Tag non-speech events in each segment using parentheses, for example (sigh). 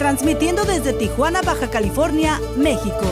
transmitiendo desde Tijuana, Baja California, México.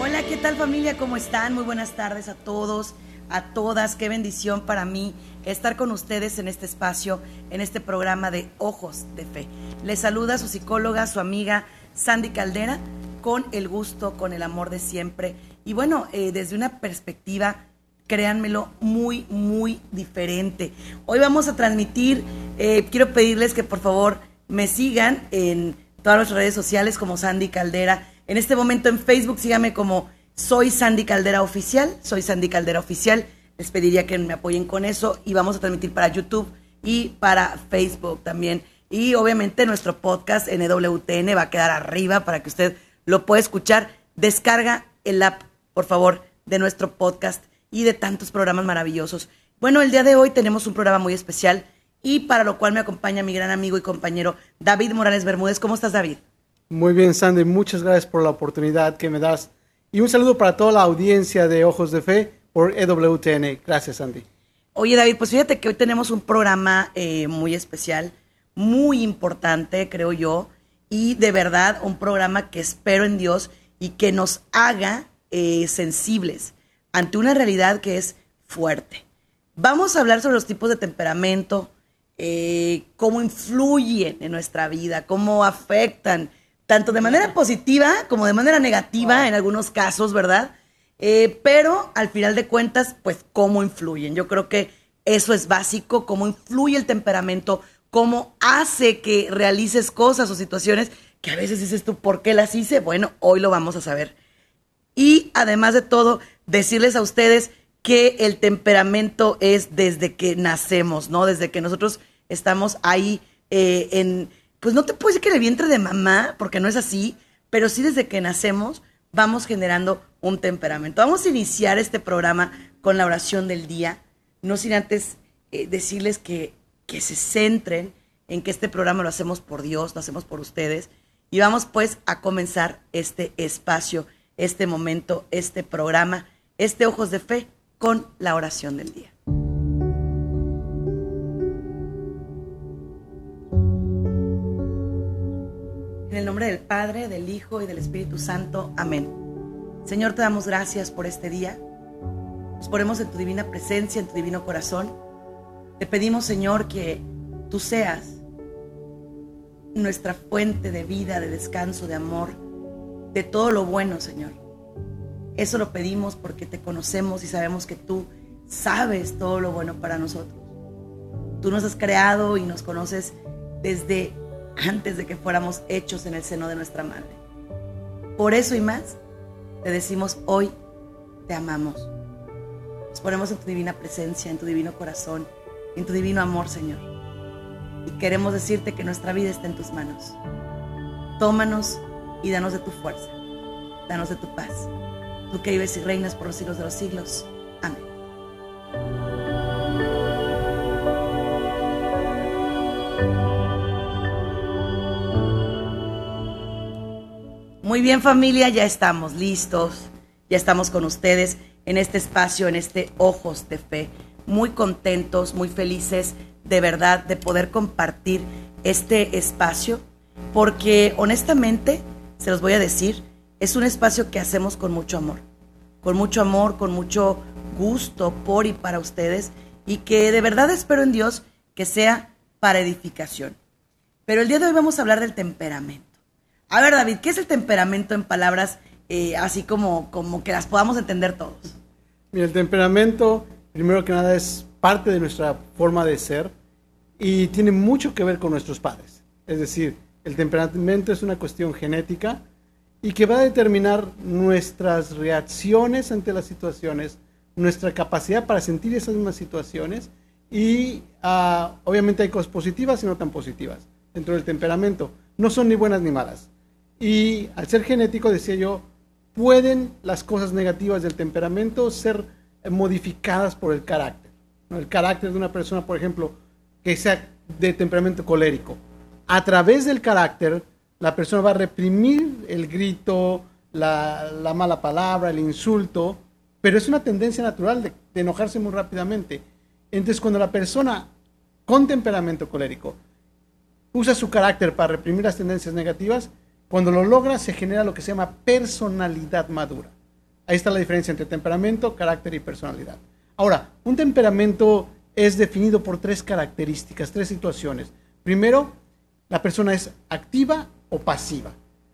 Hola, ¿qué tal familia? ¿Cómo están? Muy buenas tardes a todos, a todas. Qué bendición para mí estar con ustedes en este espacio, en este programa de Ojos de Fe. Les saluda su psicóloga, su amiga Sandy Caldera, con el gusto, con el amor de siempre y bueno, eh, desde una perspectiva, créanmelo, muy, muy diferente. Hoy vamos a transmitir, eh, quiero pedirles que por favor me sigan en todas las redes sociales como Sandy Caldera. En este momento en Facebook síganme como Soy Sandy Caldera Oficial, Soy Sandy Caldera Oficial. Les pediría que me apoyen con eso y vamos a transmitir para YouTube y para Facebook también. Y obviamente nuestro podcast NWTN va a quedar arriba para que usted lo pueda escuchar. Descarga el app por favor, de nuestro podcast y de tantos programas maravillosos. Bueno, el día de hoy tenemos un programa muy especial y para lo cual me acompaña mi gran amigo y compañero David Morales Bermúdez. ¿Cómo estás, David? Muy bien, Sandy. Muchas gracias por la oportunidad que me das. Y un saludo para toda la audiencia de Ojos de Fe por EWTN. Gracias, Sandy. Oye, David, pues fíjate que hoy tenemos un programa eh, muy especial, muy importante, creo yo, y de verdad un programa que espero en Dios y que nos haga eh, sensibles ante una realidad que es fuerte. Vamos a hablar sobre los tipos de temperamento, eh, cómo influyen en nuestra vida, cómo afectan, tanto de manera positiva como de manera negativa en algunos casos, ¿verdad? Eh, pero al final de cuentas, pues cómo influyen. Yo creo que eso es básico, cómo influye el temperamento, cómo hace que realices cosas o situaciones que a veces dices tú, ¿por qué las hice? Bueno, hoy lo vamos a saber. Y además de todo, decirles a ustedes que el temperamento es desde que nacemos, ¿no? Desde que nosotros estamos ahí eh, en, pues no te puedo decir que en el vientre de mamá, porque no es así, pero sí desde que nacemos vamos generando un temperamento. Vamos a iniciar este programa con la oración del día, no sin antes eh, decirles que, que se centren en que este programa lo hacemos por Dios, lo hacemos por ustedes, y vamos pues a comenzar este espacio este momento, este programa, este Ojos de Fe con la oración del día. En el nombre del Padre, del Hijo y del Espíritu Santo. Amén. Señor, te damos gracias por este día. Nos ponemos en tu divina presencia, en tu divino corazón. Te pedimos, Señor, que tú seas nuestra fuente de vida, de descanso, de amor, de todo lo bueno, Señor. Eso lo pedimos porque te conocemos y sabemos que tú sabes todo lo bueno para nosotros. Tú nos has creado y nos conoces desde antes de que fuéramos hechos en el seno de nuestra madre. Por eso y más, te decimos hoy, te amamos. Nos ponemos en tu divina presencia, en tu divino corazón, en tu divino amor, Señor. Y queremos decirte que nuestra vida está en tus manos. Tómanos y danos de tu fuerza, danos de tu paz. Tú que vives y reinas por los siglos de los siglos. Amén. Muy bien familia, ya estamos listos, ya estamos con ustedes en este espacio, en este Ojos de Fe. Muy contentos, muy felices de verdad de poder compartir este espacio, porque honestamente se los voy a decir, es un espacio que hacemos con mucho amor, con mucho amor, con mucho gusto por y para ustedes y que de verdad espero en Dios que sea para edificación. Pero el día de hoy vamos a hablar del temperamento. A ver, David, ¿qué es el temperamento en palabras eh, así como, como que las podamos entender todos? Mira, el temperamento, primero que nada, es parte de nuestra forma de ser y tiene mucho que ver con nuestros padres. Es decir, el temperamento es una cuestión genética y que va a determinar nuestras reacciones ante las situaciones, nuestra capacidad para sentir esas mismas situaciones y ah, obviamente hay cosas positivas y no tan positivas dentro del temperamento. No son ni buenas ni malas. Y al ser genético, decía yo, pueden las cosas negativas del temperamento ser modificadas por el carácter. El carácter de una persona, por ejemplo, que sea de temperamento colérico. A través del carácter, la persona va a reprimir el grito, la, mala palabra, el insulto, pero es una tendencia natural de, enojarse muy rápidamente. Entonces, cuando la persona con temperamento colérico usa su carácter para reprimir las tendencias negativas, cuando lo logra se genera lo que se llama personalidad madura. Ahí está la diferencia entre temperamento, carácter y personalidad. Ahora, un temperamento es definido por tres características, tres situaciones. Primero, la persona es activa o pasiva.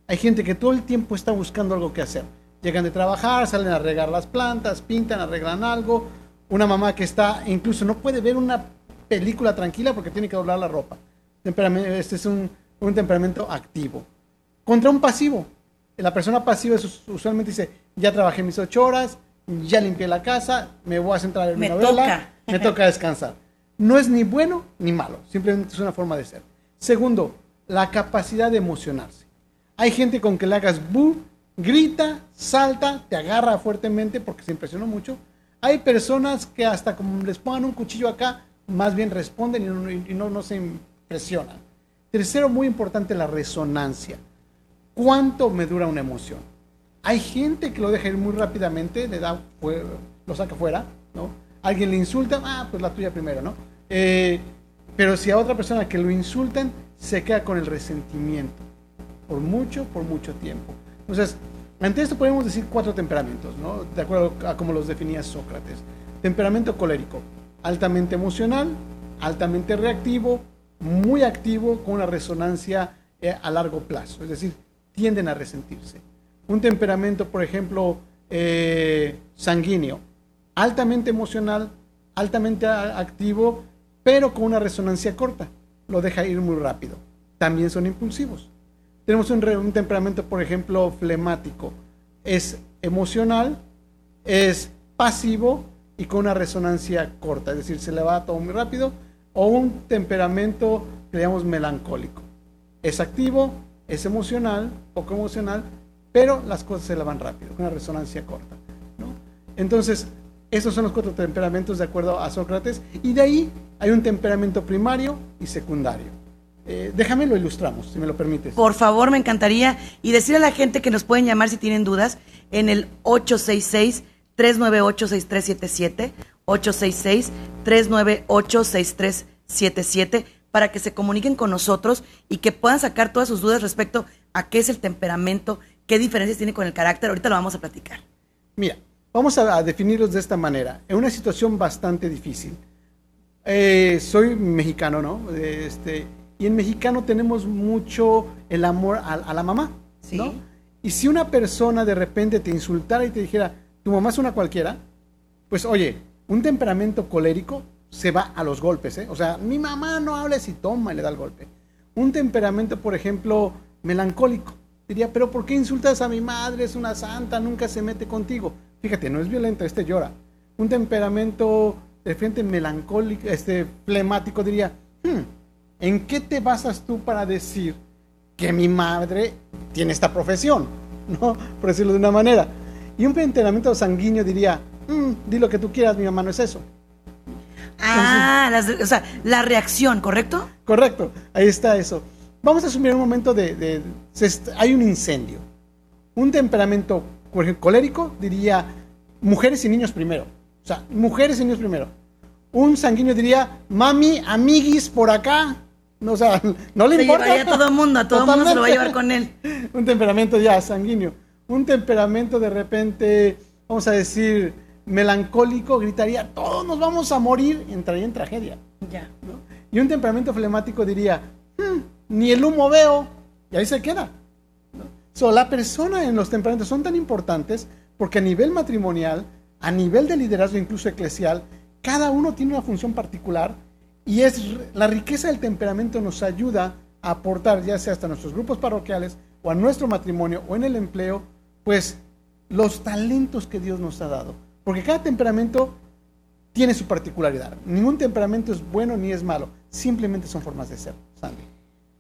Hay gente que todo el tiempo está buscando algo que hacer. Llegan de trabajar, salen a regar las plantas, pintan, arreglan algo. Una mamá que está, incluso no puede ver una película tranquila porque tiene que doblar la ropa. Este es un, un temperamento activo. Contra un pasivo. La persona pasiva usualmente dice, ya trabajé mis ocho horas, ya limpié la casa, me voy a centrar en mi novela, me toca descansar. No es ni bueno ni malo, simplemente es una forma de ser. Segundo, la capacidad de emocionarse. Hay gente con que le hagas bu, grita, salta, te agarra fuertemente porque se impresionó mucho. Hay personas que hasta como les pongan un cuchillo acá, más bien responden y no, no, se impresionan. Tercero, muy importante, la resonancia. ¿Cuánto me dura una emoción? Hay gente que lo deja ir muy rápidamente, le da, lo saca fuera, ¿no? Alguien le insulta, ah, pues la tuya primero, ¿no? Eh, pero si a otra persona que lo insultan, se queda con el resentimiento, por mucho, por mucho tiempo. Entonces, ante esto podemos decir cuatro temperamentos, ¿no? De acuerdo a cómo los definía Sócrates. Temperamento colérico, altamente emocional, altamente reactivo, muy activo, con una resonancia eh, a largo plazo, es decir, tienden a resentirse. Un temperamento, por ejemplo, eh, sanguíneo, altamente emocional, altamente activo, pero con una resonancia corta, lo deja ir muy rápido. También son impulsivos. Tenemos un, temperamento, por ejemplo, flemático, es emocional, es pasivo, y con una resonancia corta, es decir, se le va todo muy rápido, o un temperamento que llamamos melancólico. Es activo, es emocional, poco emocional, pero las cosas se le van rápido, con una resonancia corta. Entonces, esos son los cuatro temperamentos de acuerdo a Sócrates, y de ahí hay un temperamento primario y secundario. Eh, déjame lo ilustramos, si me lo permites. Por favor, me encantaría. Y decirle a la gente que nos pueden llamar si tienen dudas en el 866 398-6377, 866-398-6377, para que se comuniquen con nosotros y que puedan sacar todas sus dudas respecto a qué es el temperamento, qué diferencias tiene con el carácter. Ahorita lo vamos a platicar. Mira, vamos a, definirlos de esta manera. En una situación bastante difícil. Eh, soy mexicano, ¿no? Este, y en mexicano tenemos mucho el amor a, la mamá, ¿no? Y si una persona de repente te insultara y te dijera, tu mamá es una cualquiera, pues oye, un temperamento colérico se va a los golpes, ¿eh? O sea, mi mamá no habla y toma y le da el golpe. Un temperamento, por ejemplo, melancólico, diría, pero ¿por qué insultas a mi madre? Es una santa, nunca se mete contigo. Fíjate, no es violento, este llora. Un temperamento de frente melancólico, este flemático, diría, hmm, ¿en qué te basas tú para decir que mi madre tiene esta profesión? (laughs) ¿No? Por decirlo de una manera. Y un entrenamiento sanguíneo diría, mm, di lo que tú quieras, mi mamá no es eso. Ah, o sea, la reacción, ¿correcto? Correcto, ahí está eso. Vamos a asumir un momento de, hay un incendio. Un temperamento colérico diría mujeres y niños primero. O sea, mujeres y niños primero. Un sanguíneo diría, mami, amiguis por acá. No, o sea, (laughs) no le importa. a todo el mundo, a todo el mundo se lo va a llevar con él. (laughs) un temperamento ya sanguíneo un temperamento de repente, vamos a decir, melancólico, gritaría, todos nos vamos a morir, entraría en tragedia. Ya. Y un temperamento flemático diría, hmm, ni el humo veo, y ahí se queda. ¿No? la persona en los temperamentos son tan importantes porque a nivel matrimonial, a nivel de liderazgo incluso eclesial, cada uno tiene una función particular y es la riqueza del temperamento nos ayuda a aportar ya sea hasta nuestros grupos parroquiales o a nuestro matrimonio o en el empleo pues los talentos que Dios nos ha dado. Porque cada temperamento tiene su particularidad. Ningún temperamento es bueno ni es malo. Simplemente son formas de ser.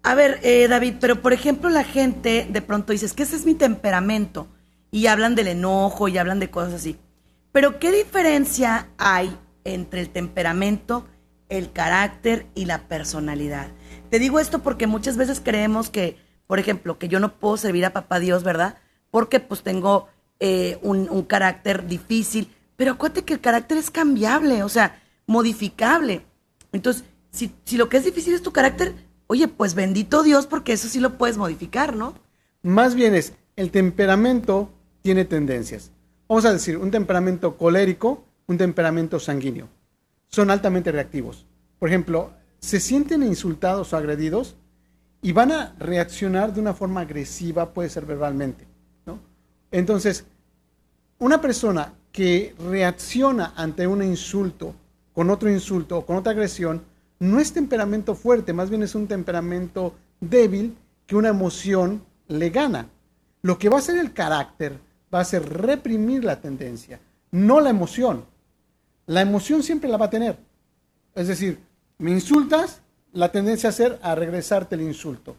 A ver, eh, David, pero por ejemplo la gente de pronto dice, es que ese es mi temperamento, y hablan del enojo y hablan de cosas así. Pero ¿qué diferencia hay entre el temperamento, el carácter y la personalidad? Te digo esto porque muchas veces creemos que, por ejemplo, que yo no puedo servir a papá Dios, ¿verdad? Porque pues tengo eh, un, carácter difícil, pero acuérdate que el carácter es cambiable, o sea, modificable. Entonces, si lo que es difícil es tu carácter, oye, pues bendito Dios, porque eso sí lo puedes modificar, ¿no? Más bien es, el temperamento tiene tendencias. Vamos a decir, un temperamento colérico, un temperamento sanguíneo. Son altamente reactivos. Por ejemplo, se sienten insultados o agredidos y van a reaccionar de una forma agresiva, puede ser verbalmente. ¿no? Entonces, una persona que reacciona ante un insulto con otro insulto o con otra agresión, no es temperamento fuerte, más bien es un temperamento débil que una emoción le gana. Lo que va a ser el carácter va a ser reprimir la tendencia, no la emoción. La emoción siempre la va a tener. Es decir, me insultas, la tendencia a ser a regresarte el insulto.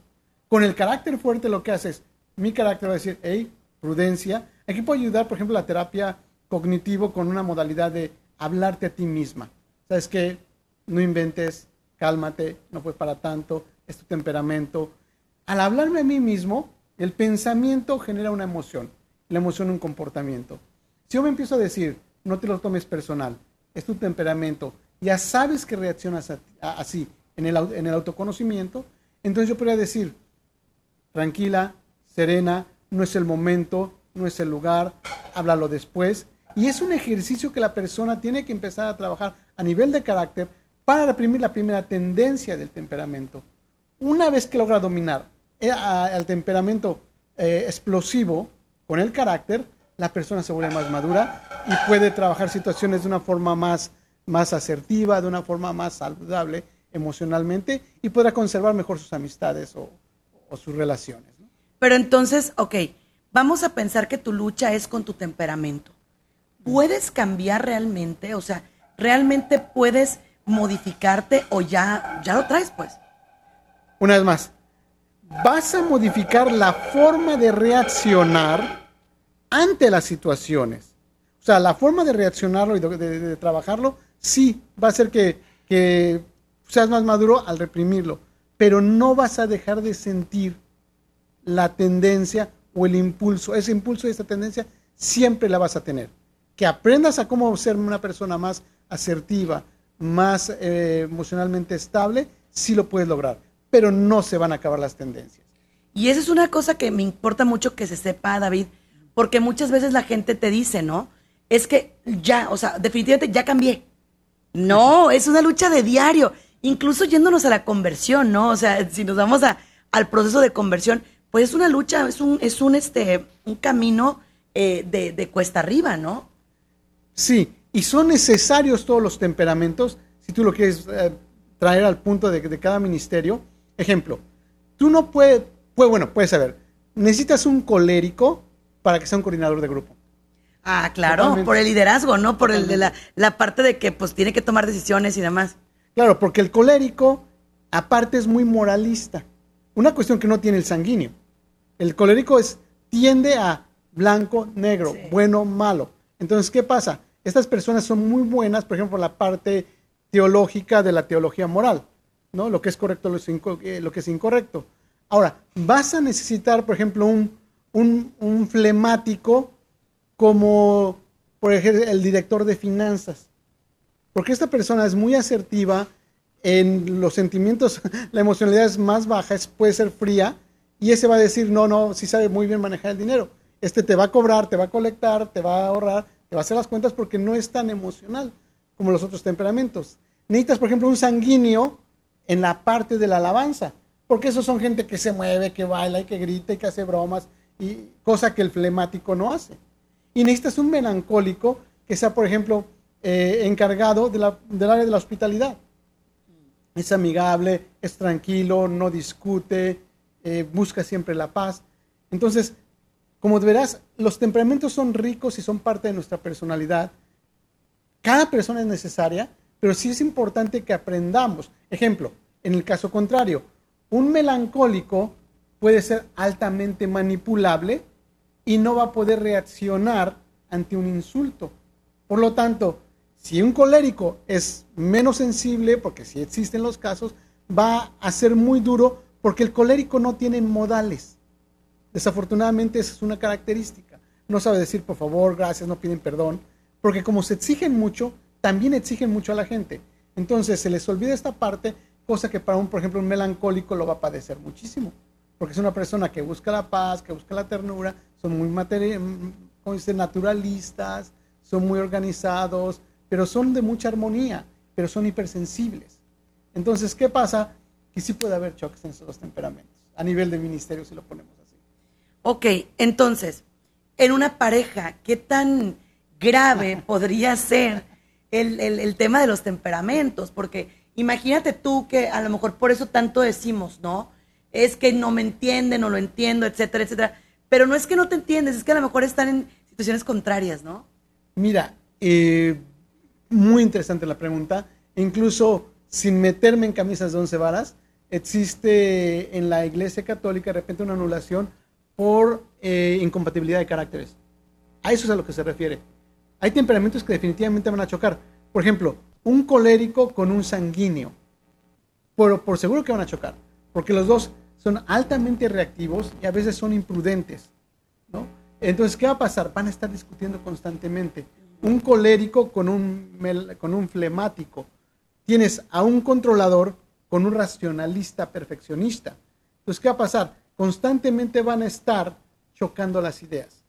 Con el carácter fuerte lo que hace es, mi carácter va a decir, hey, prudencia. Aquí puedo ayudar, por ejemplo, la terapia cognitivo con una modalidad de hablarte a ti misma. ¿Sabes qué? No inventes, cálmate, no fue para tanto, es tu temperamento. Al hablarme a mí mismo, el pensamiento genera una emoción, la emoción un comportamiento. Si yo me empiezo a decir, no te lo tomes personal, es tu temperamento, ya sabes que reaccionas así en el, en el autoconocimiento, entonces yo podría decir, tranquila, serena, no es el momento, no es el lugar, háblalo después. Y es un ejercicio que la persona tiene que empezar a trabajar a nivel de carácter para reprimir la primera tendencia del temperamento. Una vez que logra dominar eh, temperamento eh, explosivo con el carácter, la persona se vuelve más madura y puede trabajar situaciones de una forma más, más asertiva, de una forma más saludable emocionalmente y podrá conservar mejor sus amistades o, sus relaciones. Pero entonces, ok, vamos a pensar que tu lucha es con tu temperamento. ¿Puedes cambiar realmente? O sea, ¿realmente puedes modificarte o ya, ya lo traes, pues? Una vez más, vas a modificar la forma de reaccionar ante las situaciones. O sea, la forma de reaccionarlo y de, trabajarlo, sí, va a ser que, que seas más maduro al reprimirlo, pero no vas a dejar de sentir la tendencia o el impulso. Ese impulso y esa tendencia siempre la vas a tener que aprendas a cómo ser una persona más asertiva, más eh, emocionalmente estable, sí lo puedes lograr, pero no se van a acabar las tendencias. Y esa es una cosa que me importa mucho que se sepa, David, porque muchas veces la gente te dice, ¿no? Es que ya, o sea, definitivamente ya cambié. No, es una lucha de diario, incluso yéndonos a la conversión, ¿no? O sea, si nos vamos a, al proceso de conversión, pues es una lucha, es un, es un, este, un camino eh, de, de cuesta arriba, ¿no? Sí, y son necesarios todos los temperamentos, si tú lo quieres eh, traer al punto de, cada ministerio. Ejemplo, tú no puedes, pues bueno, puedes saber, necesitas un colérico para que sea un coordinador de grupo. Ah, claro, por el liderazgo, ¿no? Por el de la, la, parte de que pues tiene que tomar decisiones y demás. Claro, porque el colérico, aparte, es muy moralista. Una cuestión que no tiene el sanguíneo. El colérico es, tiende a blanco, negro, bueno, malo. Entonces, ¿qué pasa? Estas personas son muy buenas, por ejemplo, la parte teológica de la teología moral, ¿no? Lo que es correcto, eh, lo que es incorrecto. Ahora, vas a necesitar, por ejemplo, un, un, flemático como, por ejemplo, el director de finanzas. Porque esta persona es muy asertiva en los sentimientos, (laughs) la emocionalidad es más baja, puede ser fría, y ese va a decir, no, no, sí sabe muy bien manejar el dinero. Este te va a cobrar, te va a colectar, te va a ahorrar, te va a hacer las cuentas porque no es tan emocional como los otros temperamentos. Necesitas, por ejemplo, un sanguíneo en la parte de la alabanza, porque esos son gente que se mueve, que baila y que grita y que hace bromas, y cosa que el flemático no hace. Y necesitas un melancólico que sea, por ejemplo, eh, encargado del área de la hospitalidad. Es amigable, es tranquilo, no discute, eh, busca siempre la paz. Entonces, como verás, los temperamentos son ricos y son parte de nuestra personalidad. Cada persona es necesaria, pero sí es importante que aprendamos. Ejemplo, en el caso contrario, Un melancólico puede ser altamente manipulable y no va a poder reaccionar ante un insulto. Por lo tanto, si un colérico es menos sensible, porque si existen los casos, va a ser muy duro porque el colérico no tiene modales. Desafortunadamente esa es una característica. No sabe decir por favor, gracias, no piden perdón, porque como se exigen mucho, también exigen mucho a la gente. Entonces se les olvida esta parte, cosa que para un, por ejemplo, un melancólico lo va a padecer muchísimo, porque es una persona que busca la paz, que busca la ternura, son muy como dice, naturalistas, son muy organizados, pero son de mucha armonía, pero son hipersensibles. Entonces, ¿qué pasa? Que sí puede haber choques en esos temperamentos, a nivel de ministerio, si lo ponemos. Ok, entonces, en una pareja, ¿qué tan grave podría ser el, tema de los temperamentos? Porque imagínate tú que a lo mejor por eso tanto decimos, ¿no? Es que no me entienden, no lo entiendo, etcétera, etcétera. Pero no es que no te entiendes, es que a lo mejor están en situaciones contrarias, ¿no? Mira, eh, muy interesante la pregunta. Incluso sin meterme en camisas de once varas, existe en la Iglesia Católica de repente una anulación por eh, incompatibilidad de caracteres. A eso es a lo que se refiere. Hay temperamentos que definitivamente van a chocar. Por ejemplo, un colérico con un sanguíneo. Por, por seguro que van a chocar, porque los dos son altamente reactivos y a veces son imprudentes. ¿no? Entonces, ¿qué va a pasar? Van a estar discutiendo constantemente. Un colérico con un, con un flemático. Tienes a un controlador con un racionalista perfeccionista. Entonces, ¿qué va a pasar? Constantemente van a estar chocando las ideas.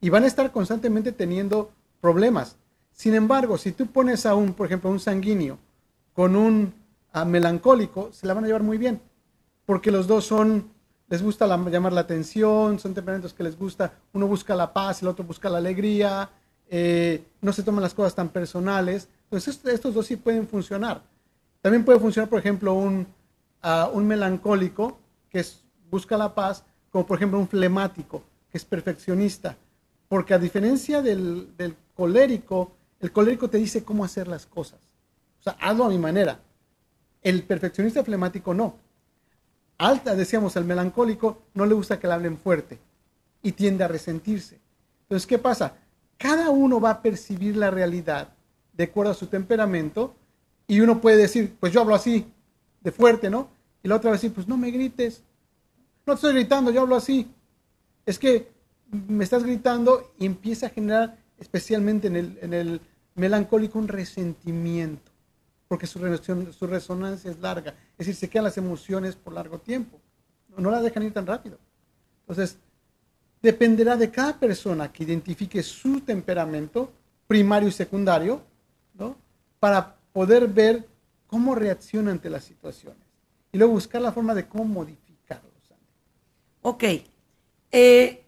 Y van a estar constantemente teniendo problemas. Sin embargo, si tú pones a un, por ejemplo, un sanguíneo con un melancólico, se la van a llevar muy bien. Porque los dos son les gusta llamar la atención, son temperamentos que les gusta, uno busca la paz, el otro busca la alegría, eh, no se toman las cosas tan personales. Entonces estos dos sí pueden funcionar. También puede funcionar, por ejemplo, un, un melancólico que busca la paz, como por ejemplo un flemático, que es perfeccionista. Porque a diferencia del, colérico, el colérico te dice cómo hacer las cosas. O sea, hazlo a mi manera. El perfeccionista flemático no alta, decíamos, el melancólico no le gusta que le hablen fuerte y tiende a resentirse. Entonces, ¿qué pasa? Cada uno va a percibir la realidad de acuerdo a su temperamento y uno puede decir, pues yo hablo así, de fuerte, ¿no? Y la otra va a decir, pues no me grites. No estoy gritando, yo hablo así. Es que me estás gritando y empieza a generar, especialmente en el, melancólico, un resentimiento porque su, resonancia es larga. Es decir, se quedan las emociones por largo tiempo. No las dejan ir tan rápido. Entonces, dependerá de cada persona que identifique su temperamento primario y secundario, ¿no? Para poder ver cómo reacciona ante las situaciones. Y luego buscar la forma de cómo modificarlos. Ok. Eh,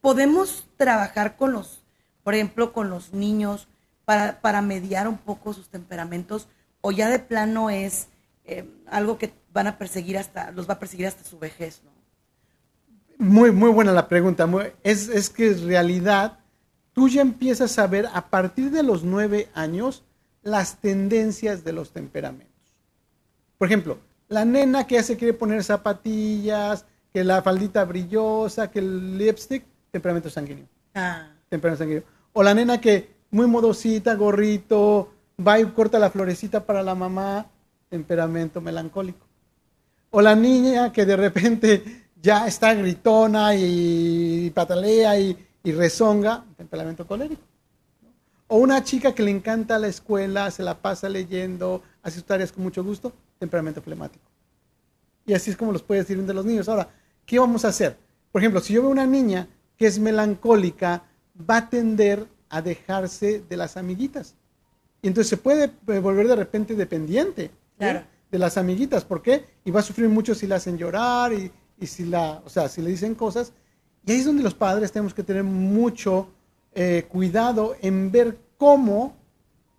podemos trabajar con los, por ejemplo, con los niños para, para mediar un poco sus temperamentos o ya de plano es eh, algo que van a perseguir hasta, los va a perseguir hasta su vejez, ¿no? Muy, muy buena la pregunta. es, es que en realidad tú ya empiezas a ver a partir de los nueve años las tendencias de los temperamentos. Por ejemplo, la nena que ya se quiere poner zapatillas, que la faldita brillosa, que el lipstick, temperamento sanguíneo. Ah. Temperamento sanguíneo. O la nena que muy modosita, gorrito, va y corta la florecita para la mamá, temperamento melancólico. O la niña que de repente (laughs) ya está gritona y patalea y, rezonga, temperamento colérico. O una chica que le encanta la escuela, se la pasa leyendo, hace sus tareas con mucho gusto, temperamento flemático. Y así es como los puede decir de los niños. Ahora, ¿qué vamos a hacer? Por ejemplo, si yo veo una niña que es melancólica, va a tender a dejarse de las amiguitas. Y entonces se puede eh, volver de repente dependiente de las amiguitas. ¿Por qué? Y va a sufrir mucho si la hacen llorar y, si la, o sea, si le dicen cosas. Y ahí es donde los padres tenemos que tener mucho eh, cuidado en ver cómo,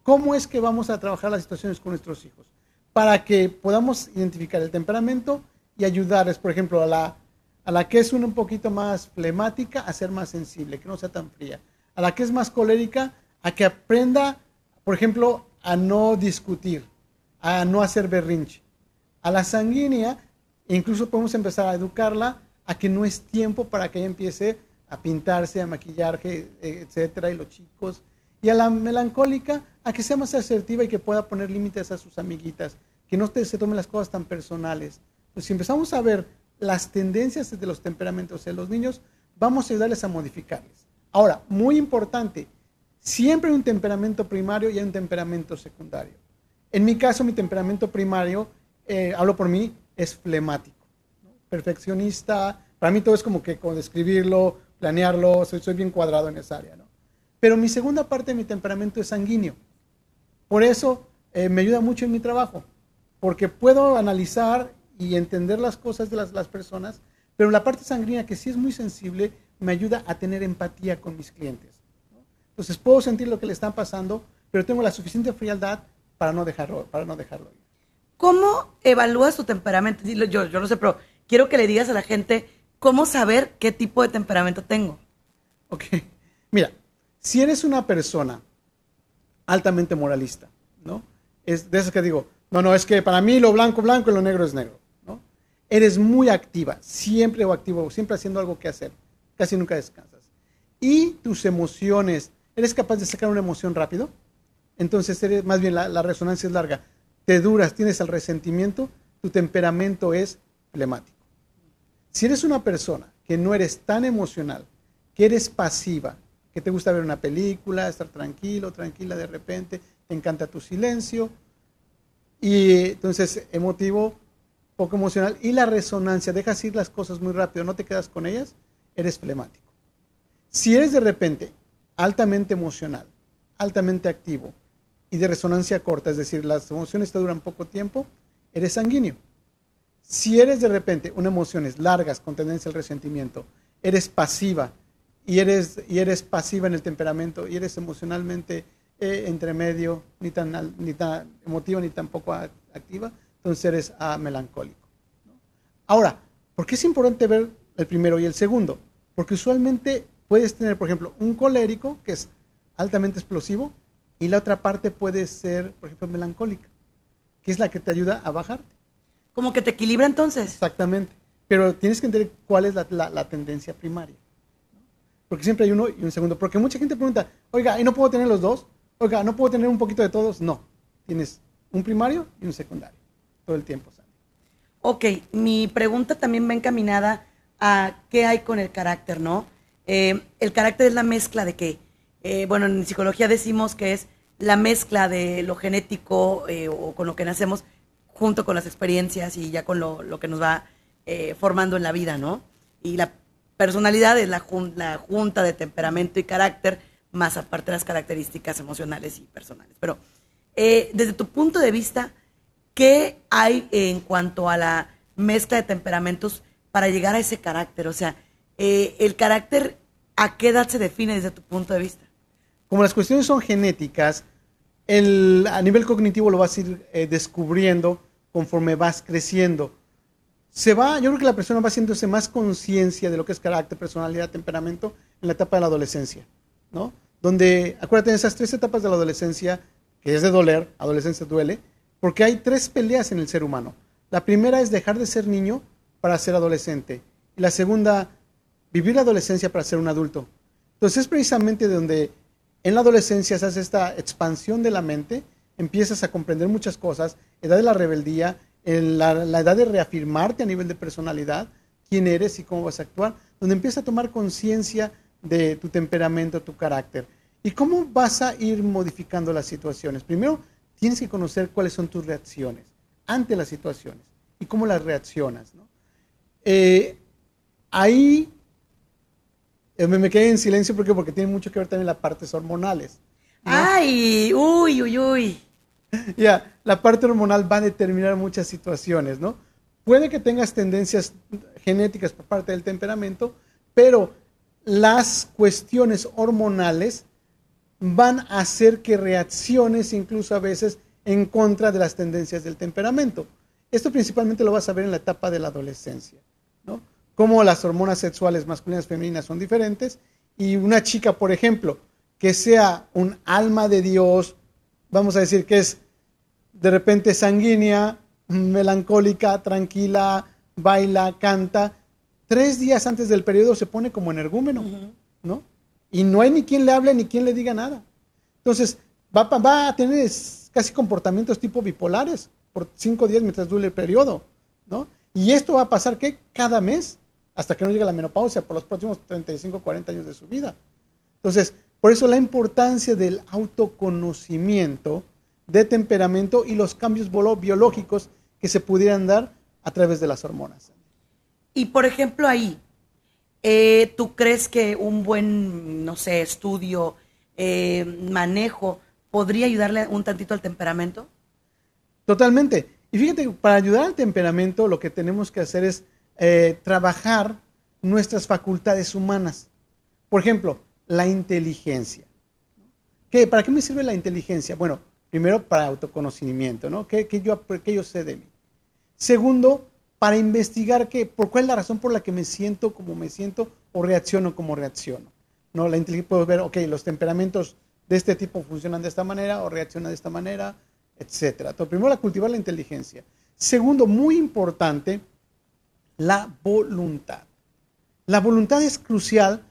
cómo es que vamos a trabajar las situaciones con nuestros hijos. Para que podamos identificar el temperamento y ayudarles, por ejemplo, a la, a la que es un poquito más flemática, a ser más sensible, que no sea tan fría. A la que es más colérica, a que aprenda por ejemplo, a no discutir, a no hacer berrinche. A la sanguínea, incluso podemos empezar a educarla a que no es tiempo para que ella empiece a pintarse, a maquillarse, etcétera, y los chicos. Y a la melancólica, a que sea más asertiva y que pueda poner límites a sus amiguitas, que no se tomen las cosas tan personales. Pues si empezamos a ver las tendencias de los temperamentos de los niños, vamos a ayudarles a modificarles. Ahora, muy importante, siempre hay un temperamento primario y hay un temperamento secundario. En mi caso, mi temperamento primario, eh, hablo por mí, es flemático, perfeccionista. Para mí todo es como que con escribirlo, planearlo, soy, soy bien cuadrado en esa área. ¿no? Pero mi segunda parte de mi temperamento es sanguíneo. Por eso eh, me ayuda mucho en mi trabajo, porque puedo analizar y entender las cosas de las, las personas, pero la parte sanguínea, que sí es muy sensible, me ayuda a tener empatía con mis clientes. Entonces puedo sentir lo que le está pasando, pero tengo la suficiente frialdad para no dejarlo, para no dejarlo ir. ¿Cómo evalúas tu temperamento? Yo, yo no sé, pero quiero que le digas a la gente cómo saber qué tipo de temperamento tengo. Ok, (laughs) mira, si eres una persona altamente moralista, ¿no? Es de esas que digo, no, no, es que para mí lo blanco blanco y lo negro es negro. Eres muy activa, siempre o activo, siempre haciendo algo que hacer, casi nunca descansas. Y tus emociones, ¿eres capaz de sacar una emoción rápido? Entonces, eres, más bien la, resonancia es larga. Te duras, tienes el resentimiento, tu temperamento es flemático. Si eres una persona que no eres tan emocional, que eres pasiva, que te gusta ver una película, estar tranquilo, tranquila de repente, te encanta tu silencio, y entonces emotivo, poco emocional, y la resonancia, dejas ir las cosas muy rápido, no te quedas con ellas, eres flemático. Si eres de repente altamente emocional, altamente activo y de resonancia corta, es decir, las emociones te duran poco tiempo, eres sanguíneo. Si eres de repente una emociones largas con tendencia al resentimiento, eres pasiva y eres, y eres pasiva en el temperamento y eres emocionalmente eh, entre medio, ni tan, ni tan emotiva ni tampoco activa, entonces eres ah, melancólico. Ahora, ¿por qué es importante ver el primero y el segundo? Porque usualmente puedes tener, por ejemplo, un colérico que es altamente explosivo y la otra parte puede ser, por ejemplo, melancólica, que es la que te ayuda a bajarte. Como que te equilibra entonces. Exactamente. Pero tienes que entender cuál es la, tendencia primaria. Porque siempre hay uno y un segundo. Porque mucha gente pregunta, oiga, ¿y no puedo tener los dos? Oiga, ¿no puedo tener un poquito de todos? No. Tienes un primario y un secundario. Todo el tiempo. Ok, mi pregunta también va encaminada a qué hay con el carácter, ¿no? Eh, el carácter es la mezcla de que, eh, bueno, en psicología decimos que es la mezcla de lo genético eh, o con lo que nacemos junto con las experiencias y ya con lo, que nos va formando en la vida, ¿no? Y la personalidad es la, la, junta de temperamento y carácter, más aparte de las características emocionales y personales. Pero desde tu punto de vista, ¿qué hay en cuanto a la mezcla de temperamentos para llegar a ese carácter? O sea, eh, el carácter, ¿a qué edad se define desde tu punto de vista? Como las cuestiones son genéticas, el, a nivel cognitivo lo vas a ir eh, descubriendo conforme vas creciendo. Se va, yo creo que la persona va haciéndose más conciencia de lo que es carácter, personalidad, temperamento en la etapa de la adolescencia, ¿no? Donde, acuérdate, en esas tres etapas de la adolescencia, que es de doler, adolescencia duele, porque hay tres peleas en el ser humano. La primera es dejar de ser niño para ser adolescente. Y la segunda, vivir la adolescencia para ser un adulto. Entonces es precisamente donde en la adolescencia se hace esta expansión de la mente, empiezas a comprender muchas cosas, edad de la rebeldía, la, la edad de reafirmarte a nivel de personalidad, quién eres y cómo vas a actuar, donde empiezas a tomar conciencia de tu temperamento, tu carácter. ¿Y cómo vas a ir modificando las situaciones? Primero, tienes que conocer cuáles son tus reacciones ante las situaciones y cómo las reaccionas. Eh, ahí eh, me, quedé en silencio porque, porque tiene mucho que ver también las partes hormonales. Ay, uy, uy, uy. (laughs) Ya, la parte hormonal va a determinar muchas situaciones, ¿no? Puede que tengas tendencias genéticas por parte del temperamento, pero las cuestiones hormonales van a hacer que reacciones incluso a veces en contra de las tendencias del temperamento. Esto principalmente lo vas a ver en la etapa de la adolescencia, ¿no? cómo las hormonas sexuales masculinas y femeninas son diferentes. Y una chica, por ejemplo, que sea un alma de Dios, vamos a decir que es de repente sanguínea, melancólica, tranquila, baila, canta. Tres días antes del periodo se pone como energúmeno, ¿no? Y no hay ni quien le hable ni quien le diga nada. Entonces, va, va a tener casi comportamientos tipo bipolares por cinco días mientras dure el periodo, ¿no? Y esto va a pasar que cada mes hasta que no llegue la menopausia por los próximos 35, 40 años de su vida. Entonces, por eso la importancia del autoconocimiento de temperamento y los cambios biológicos que se pudieran dar a través de las hormonas. Y por ejemplo ahí, eh, ¿tú crees que un buen, no sé, estudio, eh, manejo, podría ayudarle un tantito al temperamento? Totalmente. Y fíjate, para ayudar al temperamento lo que tenemos que hacer es eh, trabajar nuestras facultades humanas. Por ejemplo, la inteligencia. ¿Qué, ¿Para qué me sirve la inteligencia? Bueno, primero para autoconocimiento, ¿no? ¿Qué, yo, qué yo sé de mí? Segundo, para investigar qué, por cuál es la razón por la que me siento como me siento o reacciono como reacciono. ¿no? La inteligencia puedo ver, ok, los temperamentos de este tipo funcionan de esta manera o reaccionan de esta manera. Entonces, primero, cultivar la inteligencia. Segundo, muy importante, la voluntad. La voluntad es crucial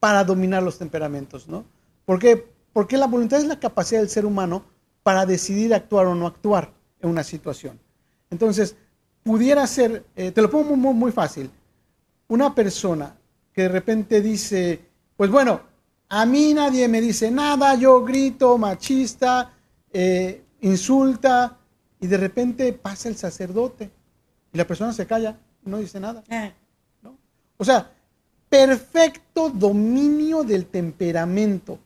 para dominar los temperamentos, ¿no? ¿Por qué? Porque la voluntad es la capacidad del ser humano para decidir actuar o no actuar en una situación. Entonces, pudiera ser, eh, te lo pongo muy, muy, fácil, una persona que de repente dice, pues bueno, a mí nadie me dice nada, yo grito, machista, eh, insulta, y de repente pasa el sacerdote y la persona se calla no dice nada. Eh. O sea, perfecto dominio del temperamento.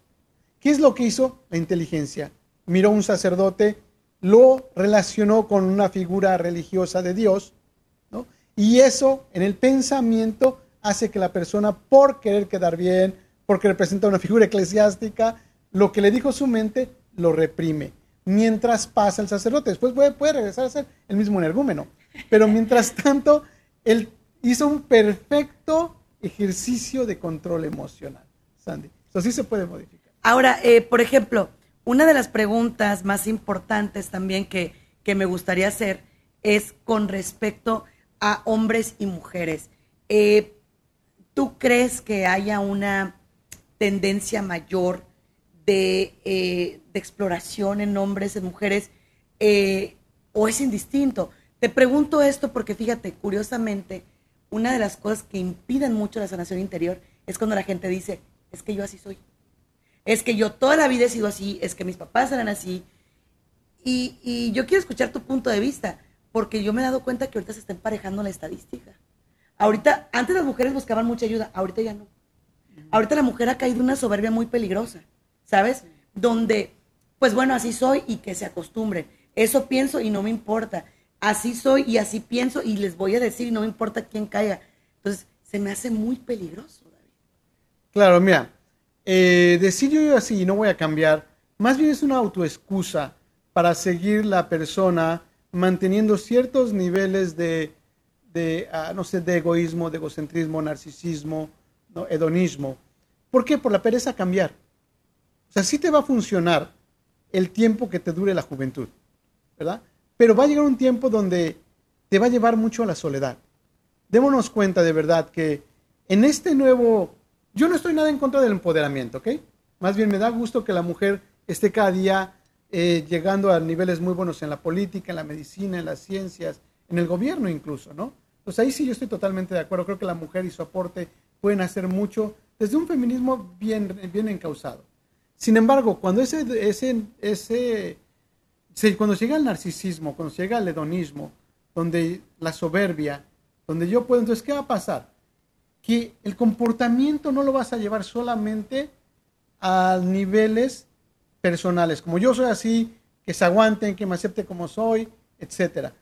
¿Qué es lo que hizo la inteligencia? Miró un sacerdote, lo relacionó con una figura religiosa de Dios, ¿no? y eso en el pensamiento hace que la persona, por querer quedar bien, porque representa una figura eclesiástica, lo que le dijo su mente lo reprime. Mientras pasa el sacerdote, después puede, puede regresar a ser el mismo energúmeno. Pero mientras (laughs) tanto, él hizo un perfecto ejercicio de control emocional, Sandy. Eso sí se puede modificar. Ahora, eh, por ejemplo, una de las preguntas más importantes también que, me gustaría hacer es con respecto a hombres y mujeres. Eh, ¿Tú crees que haya una tendencia mayor de, eh, de exploración en hombres, y mujeres, o es indistinto? Te pregunto esto porque fíjate, curiosamente, una de las cosas que impiden mucho la sanación interior es cuando la gente dice, es que yo así soy. Es que yo toda la vida he sido así, es que mis papás eran así. Y, yo quiero escuchar tu punto de vista, porque yo me he dado cuenta que ahorita se está emparejando la estadística. Ahorita, antes las mujeres buscaban mucha ayuda, ahorita ya no. Ahorita la mujer ha caído en una soberbia muy peligrosa, ¿sabes? Donde, pues bueno, así soy y que se acostumbre. Eso pienso y no me importa así soy y así pienso y les voy a decir y no me importa quién caiga. Entonces, se me hace muy peligroso. Claro, mira, eh, decir yo así no voy a cambiar, más bien es una autoexcusa para seguir la persona manteniendo ciertos niveles de, ah, no sé, de egoísmo, de egocentrismo, narcisismo, hedonismo. ¿Por qué? Por la pereza a cambiar. O sea, sí te va a funcionar el tiempo que te dure la juventud, ¿verdad? Pero va a llegar un tiempo donde te va a llevar mucho a la soledad. Démonos cuenta de verdad que en este nuevo, yo no estoy nada en contra del empoderamiento, ¿ok? Más bien me da gusto que la mujer esté cada día eh, llegando a niveles muy buenos en la política, en la medicina, en las ciencias, en el gobierno incluso, ¿no? Pues ahí sí yo estoy totalmente de acuerdo. Creo que la mujer y su aporte pueden hacer mucho desde un feminismo bien, bien encausado. Sin embargo, cuando ese, ese, ese cuando llega el narcisismo, cuando llega el hedonismo, donde la soberbia, donde yo puedo, entonces, ¿qué va a pasar? Que el comportamiento no lo vas a llevar solamente a niveles personales, como yo soy así, que se aguanten, que me acepte como soy, etcétera.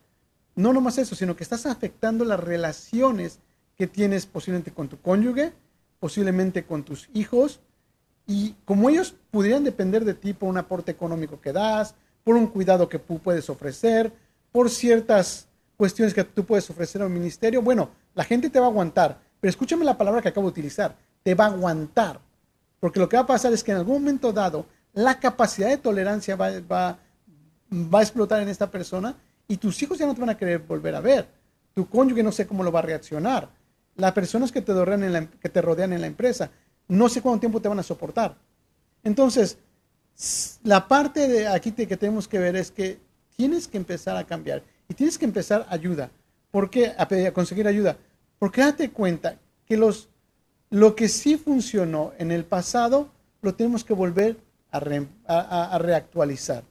No nomás eso, sino que estás afectando las relaciones que tienes posiblemente con tu cónyuge, posiblemente con tus hijos, y como ellos pudieran depender de ti por un aporte económico que das, por un cuidado que tú puedes ofrecer, por ciertas cuestiones que tú puedes ofrecer a un ministerio. Bueno, la gente te va a aguantar, pero escúchame la palabra que acabo de utilizar, te va a aguantar. Porque lo que va a pasar es que en algún momento dado, la capacidad de tolerancia va, va, va a explotar en esta persona y tus hijos ya no te van a querer volver a ver. Tu cónyuge no sé cómo lo va a reaccionar. Las personas que te rodean en la, que te rodean en la empresa, no sé cuánto tiempo te van a soportar. Entonces, la parte de aquí que tenemos que ver es que tienes que empezar a cambiar y tienes que empezar ayuda. ¿Por qué? A, a conseguir ayuda. Porque date cuenta que los, lo que sí funcionó en el pasado lo tenemos que volver a, reactualizar.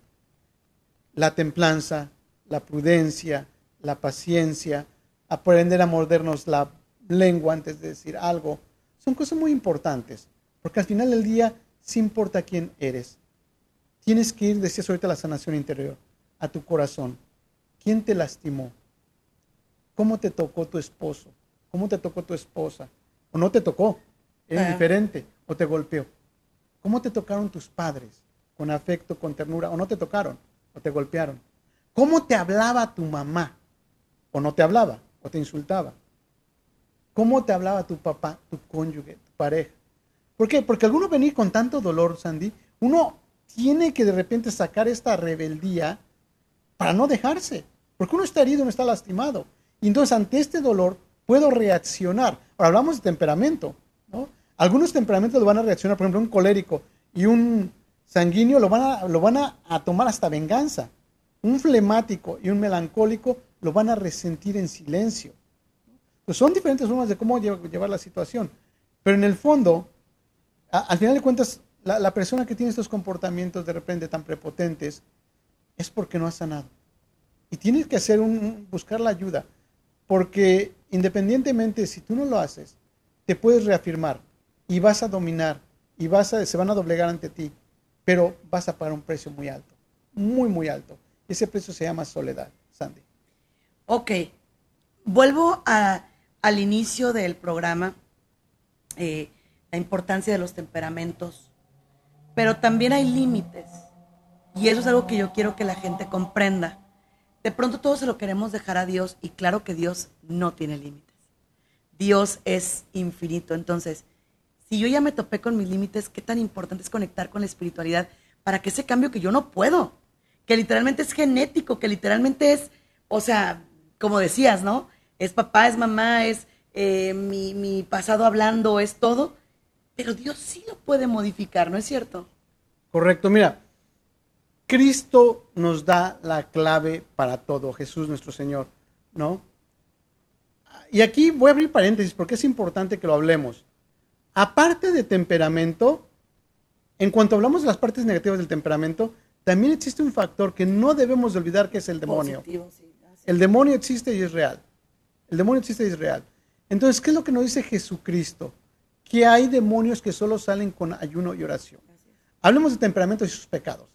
La templanza, la prudencia, la paciencia, aprender a mordernos la lengua antes de decir algo, son cosas muy importantes, porque al final del día sí importa quién eres. Tienes que ir, decías ahorita, a la sanación interior, a tu corazón. ¿Quién te lastimó? ¿Cómo te tocó tu esposo? ¿Cómo te tocó tu esposa? ¿O no te tocó? ¿Es diferente? ¿O te golpeó? ¿Cómo te tocaron tus padres? ¿Con afecto, con ternura? ¿O no te tocaron? ¿O te golpearon? ¿Cómo te hablaba tu mamá? ¿O no te hablaba? ¿O te insultaba? ¿Cómo te hablaba tu papá, tu cónyuge, tu pareja? ¿Por qué? Porque alguno venir con tanto dolor, Sandy, uno tiene que de repente sacar esta rebeldía para no dejarse. Porque uno está herido, no está lastimado. Y entonces ante este dolor puedo reaccionar. Ahora hablamos de temperamento. ¿no? Algunos temperamentos lo van a reaccionar, por ejemplo, un colérico y un sanguíneo lo van a, lo van a, tomar hasta venganza. Un flemático y un melancólico lo van a resentir en silencio. Pues son diferentes formas de cómo llevar la situación. Pero en el fondo, al final de cuentas, la, la, persona que tiene estos comportamientos de repente tan prepotentes es porque no ha sanado. Y tienes que hacer un, buscar la ayuda. Porque independientemente si tú no lo haces, te puedes reafirmar y vas a dominar y vas a, se van a doblegar ante ti, pero vas a pagar un precio muy alto, muy, muy alto. Ese precio se llama soledad, Sandy. Ok, vuelvo al inicio del programa, eh, la importancia de los temperamentos, pero también hay límites. Y eso es algo que yo quiero que la gente comprenda. De pronto todos se lo queremos dejar a Dios y claro que Dios no tiene límites. Dios es infinito. Entonces, si yo ya me topé con mis límites, qué tan importante es conectar con la espiritualidad para que ese cambio que yo no puedo, que literalmente es genético, que literalmente es, o sea, como decías, ¿no? Es papá, es mamá, es eh, mi, mi pasado hablando, es todo, pero Dios sí lo puede modificar, ¿no es cierto? Correcto, mira, Cristo nos da la clave para todo, Jesús nuestro Señor, ¿no? Y aquí voy a abrir paréntesis porque es importante que lo hablemos. Aparte de temperamento, en cuanto hablamos de las partes negativas del temperamento, también existe un factor que no debemos de olvidar que es el demonio. El demonio existe y es real. El demonio existe y es real. Entonces, ¿qué es lo que nos dice Jesucristo? Que hay demonios que solo salen con ayuno y oración. Hablemos de temperamento y sus pecados.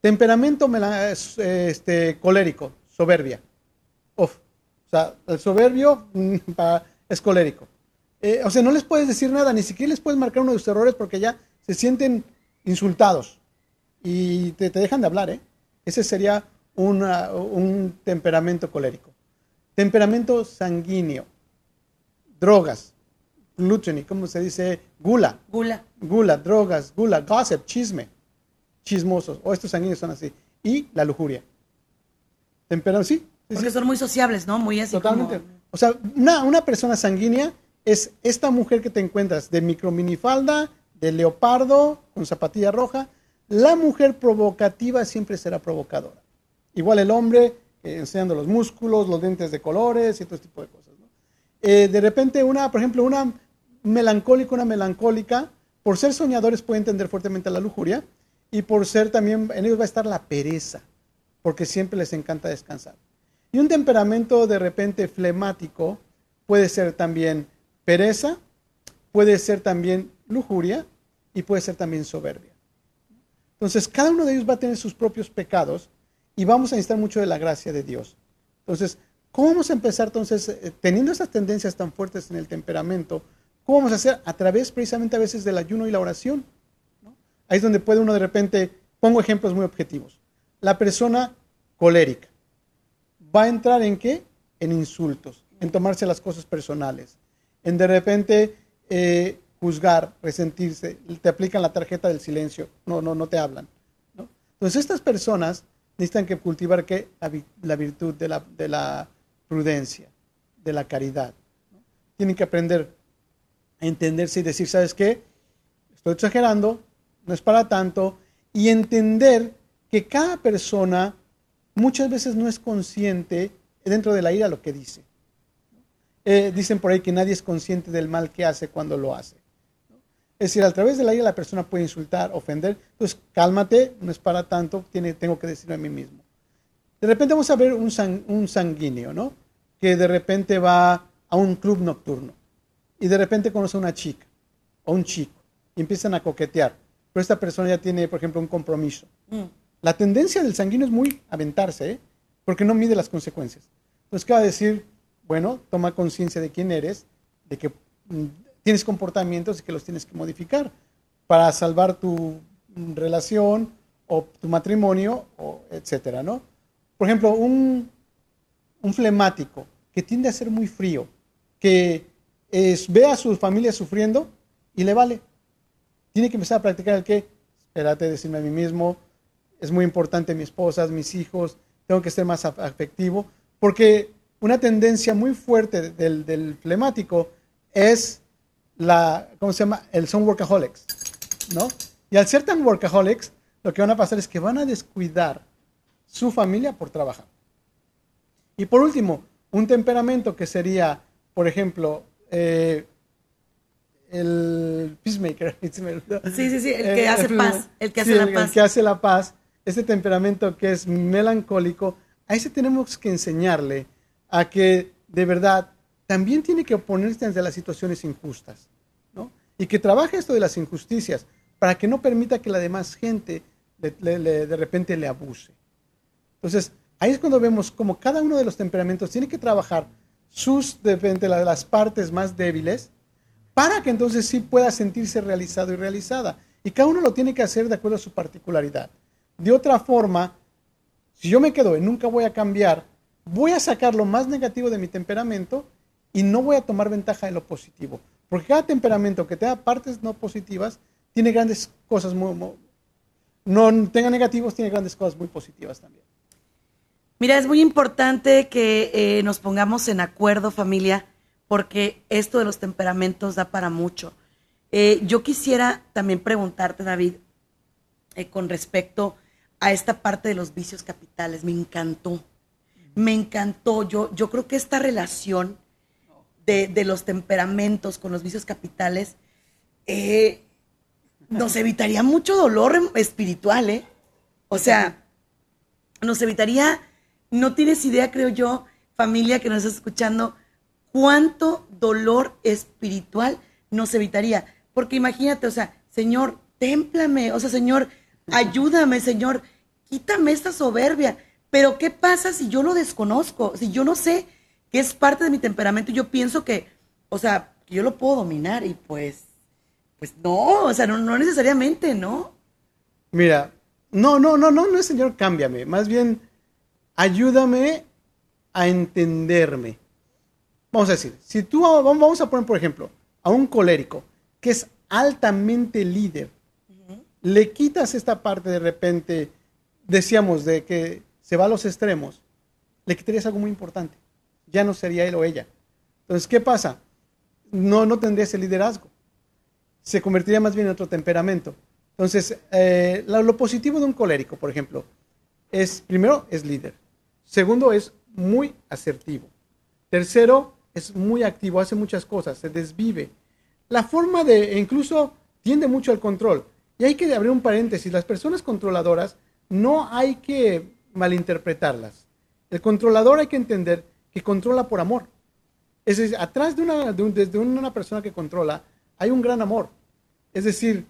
Temperamento este, colérico, soberbia. Uf. O sea, el soberbio mm, (laughs) es colérico. Eh, o sea, no les puedes decir nada, ni siquiera les puedes marcar uno de sus errores porque ya se sienten insultados y te, dejan de hablar. ¿eh? Ese sería un temperamento colérico. Temperamento sanguíneo, drogas, gluttony, ¿cómo se dice? Gula. Gula. Gula, drogas, gula, gossip, chisme, chismosos. O estos sanguíneos son así. Y la lujuria. Temperamento, sí. Porque son muy sociables, ¿no? Muy así. Totalmente. O sea, una, una persona sanguínea es esta mujer que te encuentras de micro minifalda, de leopardo, con zapatilla roja. La mujer provocativa siempre será provocadora. Igual el hombre, eh, enseñando los músculos, los dientes de colores y todo este tipo de cosas. Eh, de repente, una, por ejemplo, una melancólica, una melancólica, por ser soñadores puede entender fuertemente la lujuria y por ser también, en ellos va a estar la pereza, porque siempre les encanta descansar. Y un temperamento de repente flemático puede ser también pereza, puede ser también lujuria y puede ser también soberbia. Entonces, cada uno de ellos va a tener sus propios pecados y vamos a necesitar mucho de la gracia de Dios. Entonces, ¿cómo vamos a empezar entonces, eh, teniendo esas tendencias tan fuertes en el temperamento, cómo vamos a hacer? A través precisamente a veces del ayuno y la oración. Ahí es donde puede uno de repente, pongo ejemplos muy objetivos. La persona colérica va a entrar en qué? En insultos, en tomarse las cosas personales, en de repente eh, juzgar, resentirse, te aplican la tarjeta del silencio, no, no, no te hablan. Entonces estas personas necesitan que cultivar ¿qué? La, virtud de la, de la, prudencia, de la caridad. Tienen que aprender a entenderse y decir, ¿sabes qué? Estoy exagerando, no es para tanto, y entender que cada persona muchas veces no es consciente dentro de la ira lo que dice. Eh, dicen por ahí que nadie es consciente del mal que hace cuando lo hace. Es decir, a través de la ira la persona puede insultar, ofender. Entonces, cálmate, no es para tanto, tiene, tengo que decirlo a mí mismo. De repente vamos a ver un, un sanguíneo, ¿no? Que de repente va a un club nocturno y de repente conoce a una chica o un chico y empiezan a coquetear. Pero esta persona ya tiene, por ejemplo, un compromiso. Mm. La tendencia del sanguíneo es muy aventarse, ¿eh? porque no mide las consecuencias. Entonces, ¿qué va a decir? Bueno, toma conciencia de quién eres, de que mm, tienes comportamientos y que los tienes que modificar para salvar tu mm, relación o tu matrimonio, o etcétera, ¿no? Por ejemplo, un, un flemático que tiende a ser muy frío, que ve a su familia sufriendo y le vale. Tiene que empezar a practicar el que, espérate, decirme a mí mismo, es muy importante mi esposa, mis hijos, tengo que ser más afectivo, porque una tendencia muy fuerte del, del flemático es la, ¿cómo se llama? El son workaholics, ¿no? Y al ser tan workaholics, lo que van a pasar es que van a descuidar su familia por trabajar. Y por último, un temperamento que sería, por ejemplo, eh, el peacemaker. (laughs) Sí, sí, sí, el que hace paz, el que hace la paz. El que hace la paz, ese temperamento que es melancólico, a ese tenemos que enseñarle a que de verdad también tiene que oponerse ante las situaciones injustas, ¿no? Y que trabaje esto de las injusticias para que no permita que la demás gente de repente le abuse. Entonces, ahí es cuando vemos como cada uno de los temperamentos tiene que trabajar sus, de repente, las partes más débiles, para que entonces sí pueda sentirse realizado y realizada. Y cada uno lo tiene que hacer de acuerdo a su particularidad. De otra forma, si yo me quedo en nunca voy a cambiar, voy a sacar lo más negativo de mi temperamento y no voy a tomar ventaja de lo positivo. Porque cada temperamento que tenga partes no positivas tiene grandes cosas muy, no tenga negativos, tiene grandes cosas muy positivas también. Mira, es muy importante que eh, nos pongamos en acuerdo, familia, porque esto de los temperamentos da para mucho. Eh, yo quisiera también preguntarte, David, eh, con respecto a esta parte de los vicios capitales. Me encantó, me encantó. Yo, yo creo que esta relación de, de los temperamentos con los vicios capitales nos evitaría mucho dolor espiritual, ¿eh? O sea, nos evitaría no tienes idea, creo yo, familia que nos está escuchando, cuánto dolor espiritual nos evitaría. Porque imagínate, o sea, Señor, témplame, o sea, Señor, ayúdame, Señor, quítame esta soberbia. Pero ¿qué pasa si yo lo desconozco? Si yo no sé que es parte de mi temperamento, yo pienso que, o sea, yo lo puedo dominar y pues, pues no, o sea, no, no necesariamente, ¿no? Mira, no, no, no, no, no, Señor, cámbiame. Más bien, ayúdame a entenderme. Vamos a decir, si tú, vamos a poner, por ejemplo, a un colérico que es altamente líder, le quitas esta parte de repente, decíamos, de que se va a los extremos, le quitarías algo muy importante. Ya no sería él o ella. Entonces, ¿qué pasa? No, no tendría ese liderazgo. Se convertiría más bien en otro temperamento. Entonces, eh, lo positivo de un colérico, por ejemplo, es, primero, es líder. Segundo, es muy asertivo. Tercero, es muy activo, hace muchas cosas, se desvive. La forma de, e incluso tiende mucho al control. Y hay que abrir un paréntesis, las personas controladoras no hay que malinterpretarlas. El controlador hay que entender que controla por amor. Es decir, atrás de una, desde una persona que controla hay un gran amor. Es decir,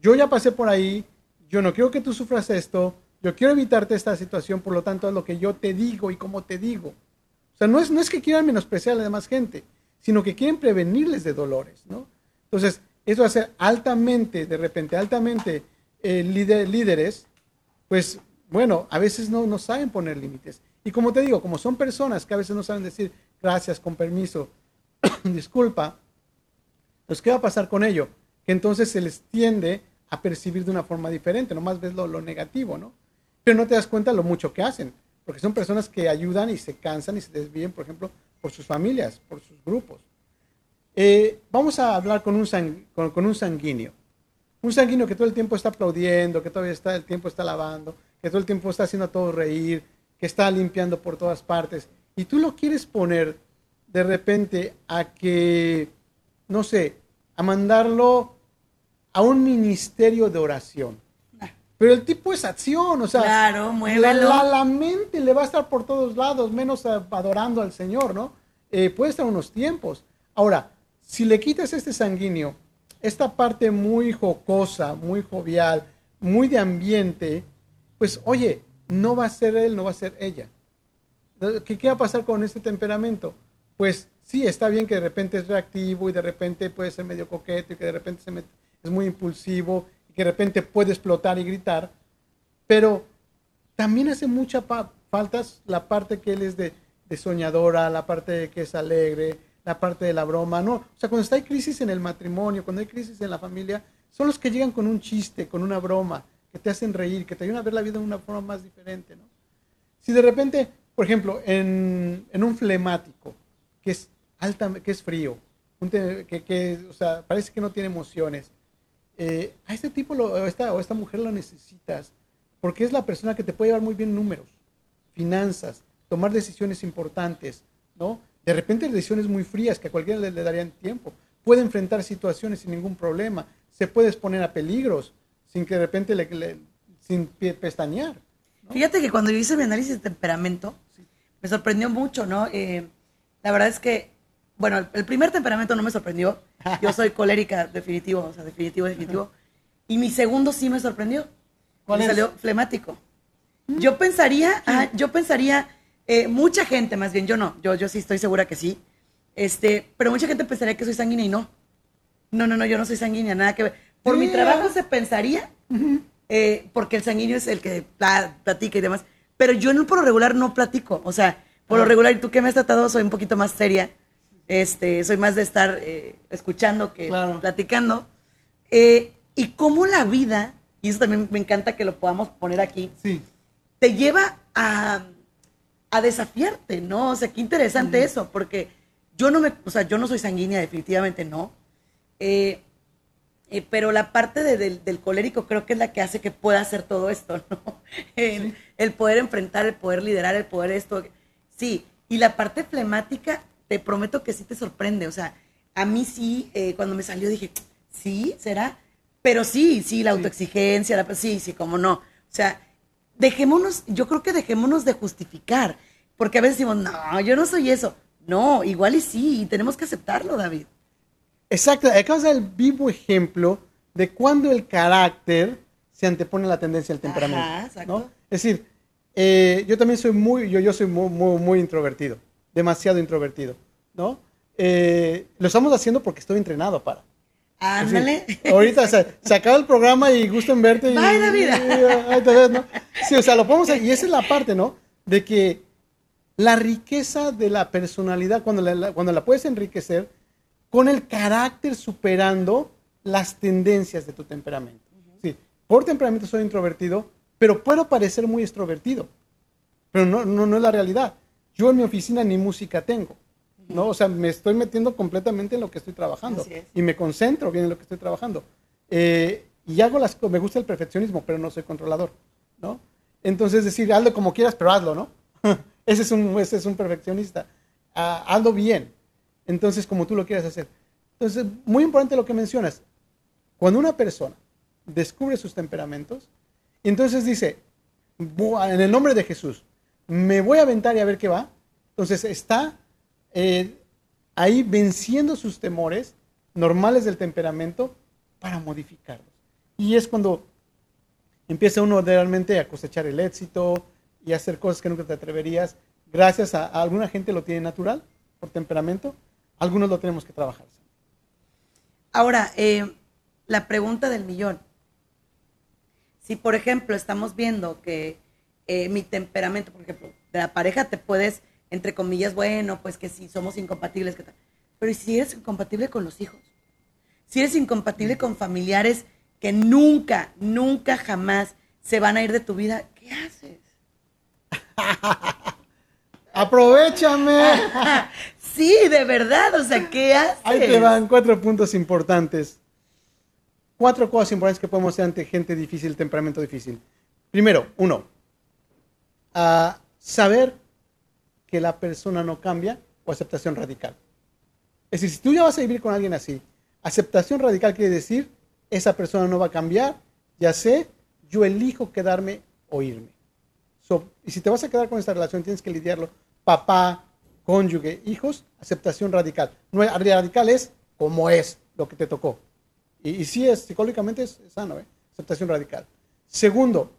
yo ya pasé por ahí, yo no quiero que tú sufras esto, yo quiero evitarte esta situación, por lo tanto, es lo que yo te digo y cómo te digo. O sea, no es, no es que quieran menospreciar a la demás gente, sino que quieren prevenirles de dolores, ¿no? Entonces, eso hace altamente, de repente, altamente eh, líderes, pues, bueno, a veces no, no saben poner límites. Y como te digo, como son personas que a veces no saben decir gracias, con permiso, (clears throat) disculpa, pues, ¿qué va a pasar con ello? Que entonces se les tiende a percibir de una forma diferente, nomás ves lo, lo negativo, ¿no? pero no te das cuenta lo mucho que hacen, porque son personas que ayudan y se cansan y se desvíen, por ejemplo, por sus familias, por sus grupos. Eh, vamos a hablar con un, un sanguíneo. Un sanguíneo que todo el tiempo está aplaudiendo, que todavía está el tiempo está lavando, que todo el tiempo está haciendo a todos reír, que está limpiando por todas partes. Y tú lo quieres poner de repente a que, no sé, a mandarlo a un ministerio de oración. Pero el tipo es acción, o sea, claro, la, la, mente le va a estar por todos lados, menos adorando al Señor, ¿no? Eh, puede estar unos tiempos. Ahora, si le quitas este sanguíneo, esta parte muy jocosa, muy jovial, muy de ambiente, pues oye, no va a ser él, no va a ser ella. ¿Qué, qué va a pasar con este temperamento? Pues sí, está bien que de repente es reactivo y de repente puede ser medio coqueto y que de repente se es muy impulsivo que de repente puede explotar y gritar, pero también hace mucha falta la parte que él es de, soñadora, la parte que es alegre, la parte de la broma, ¿no? O sea, cuando está hay crisis en el matrimonio, cuando hay crisis en la familia, son los que llegan con un chiste, con una broma, que te hacen reír, que te ayudan a ver la vida de una forma más diferente, ¿no? Si de repente, por ejemplo, en, un flemático, que es alta, que es frío, que, parece que no tiene emociones, eh, a este tipo o, esta, o esta mujer lo necesitas, porque es la persona que te puede llevar muy bien números, finanzas, tomar decisiones importantes, ¿no? De repente decisiones muy frías que a cualquiera le, darían tiempo. Puede enfrentar situaciones sin ningún problema, se puede exponer a peligros sin que de repente le, sin pestañear. Fíjate que cuando yo hice mi análisis de temperamento, me sorprendió mucho, ¿no? Eh, la verdad es que bueno, el primer temperamento no me sorprendió. Yo soy colérica, definitivo, o sea, definitivo, definitivo. Y mi segundo sí me sorprendió. ¿Cuál me salió flemático. ¿Mm? Yo pensaría, yo pensaría, eh, mucha gente, más bien, yo no, yo, yo sí estoy segura que sí. Este, pero mucha gente pensaría que soy sanguínea y no. No, no, no, yo no soy sanguínea, nada que ver. Por mi trabajo se pensaría, eh, porque el sanguíneo es el que platica y demás. Pero yo no, por lo regular no platico. O sea, por lo ah. regular, y tú que me has tratado, soy un poquito más seria este, soy más de estar eh, escuchando que platicando. Eh, y cómo la vida, y eso también me encanta que lo podamos poner aquí, te lleva a, desafiarte, ¿no? O sea, qué interesante eso, porque yo no me, o sea, yo no soy sanguínea, definitivamente no. Eh, pero la parte del, colérico creo que es la que hace que pueda hacer todo esto, ¿no? (laughs) El, el, poder enfrentar, el poder liderar, el poder esto. Sí, y la parte flemática te prometo que sí te sorprende. O sea, a mí sí, eh, cuando me salió dije, sí, será. Pero sí, sí, la autoexigencia, la, sí, sí, cómo no. O sea, dejémonos, yo creo que dejémonos de justificar, porque a veces decimos, no, yo no soy eso. No, igual y sí, y tenemos que aceptarlo, David. Exacto, acabas de el vivo ejemplo de cuando el carácter se antepone a la tendencia al temperamento. ¿no? Es decir, eh, yo también soy muy, yo, yo soy muy, muy introvertido demasiado introvertido, ¿no? Eh, lo estamos haciendo porque estoy entrenado para. Ándale. ahorita se, acaba el programa y gusto en verte. Y, Bye, la vida. ¿no? Sí, o sea, lo podemos y esa es la parte, ¿no? De que la riqueza de la personalidad, cuando la, cuando la puedes enriquecer, con el carácter superando las tendencias de tu temperamento. Sí, por temperamento soy introvertido, pero puedo parecer muy extrovertido. Pero no, no, no es la realidad. Yo en mi oficina ni música tengo, ¿no? O sea, me estoy metiendo completamente en lo que estoy trabajando y me concentro bien en lo que estoy trabajando. Eh, y hago las me gusta el perfeccionismo, pero no soy controlador, ¿no? Entonces, decir, hazlo como quieras, pero hazlo, ¿no? (laughs) ese, es un, ese es un perfeccionista. Ah, hazlo bien. Entonces, como tú lo quieras hacer. Entonces, muy importante lo que mencionas. Cuando una persona descubre sus temperamentos, entonces dice, en el nombre de Jesús, me voy a aventar y a ver qué va. Entonces está eh, ahí venciendo sus temores normales del temperamento para modificarlos. Y es cuando empieza uno realmente a cosechar el éxito y a hacer cosas que nunca te atreverías. Gracias a, alguna gente lo tiene natural por temperamento, algunos lo tenemos que trabajar. Ahora, eh, la pregunta del millón. Si, por ejemplo, estamos viendo que eh, mi temperamento, por ejemplo, de la pareja te puedes, entre comillas, bueno, pues que si somos incompatibles, ¿qué tal? Pero si eres incompatible con los hijos? Si eres incompatible con familiares que nunca, nunca, jamás se van a ir de tu vida, ¿qué haces? (laughs) Aprovechame. (laughs) sí, de verdad, o sea, ¿qué haces? Ahí te van cuatro puntos importantes. Cuatro cosas importantes que podemos hacer ante gente difícil, temperamento difícil. Primero, uno, a saber que la persona no cambia o aceptación radical. Es decir, si tú ya vas a vivir con alguien así, aceptación radical quiere decir, esa persona no va a cambiar, ya sé, yo elijo quedarme o irme. y si te vas a quedar con esta relación, tienes que lidiarlo. Papá, cónyuge, hijos, aceptación radical. No, radical es como es lo que te tocó. Y, y sí es, psicológicamente es, sano, ¿eh? aceptación radical. Segundo,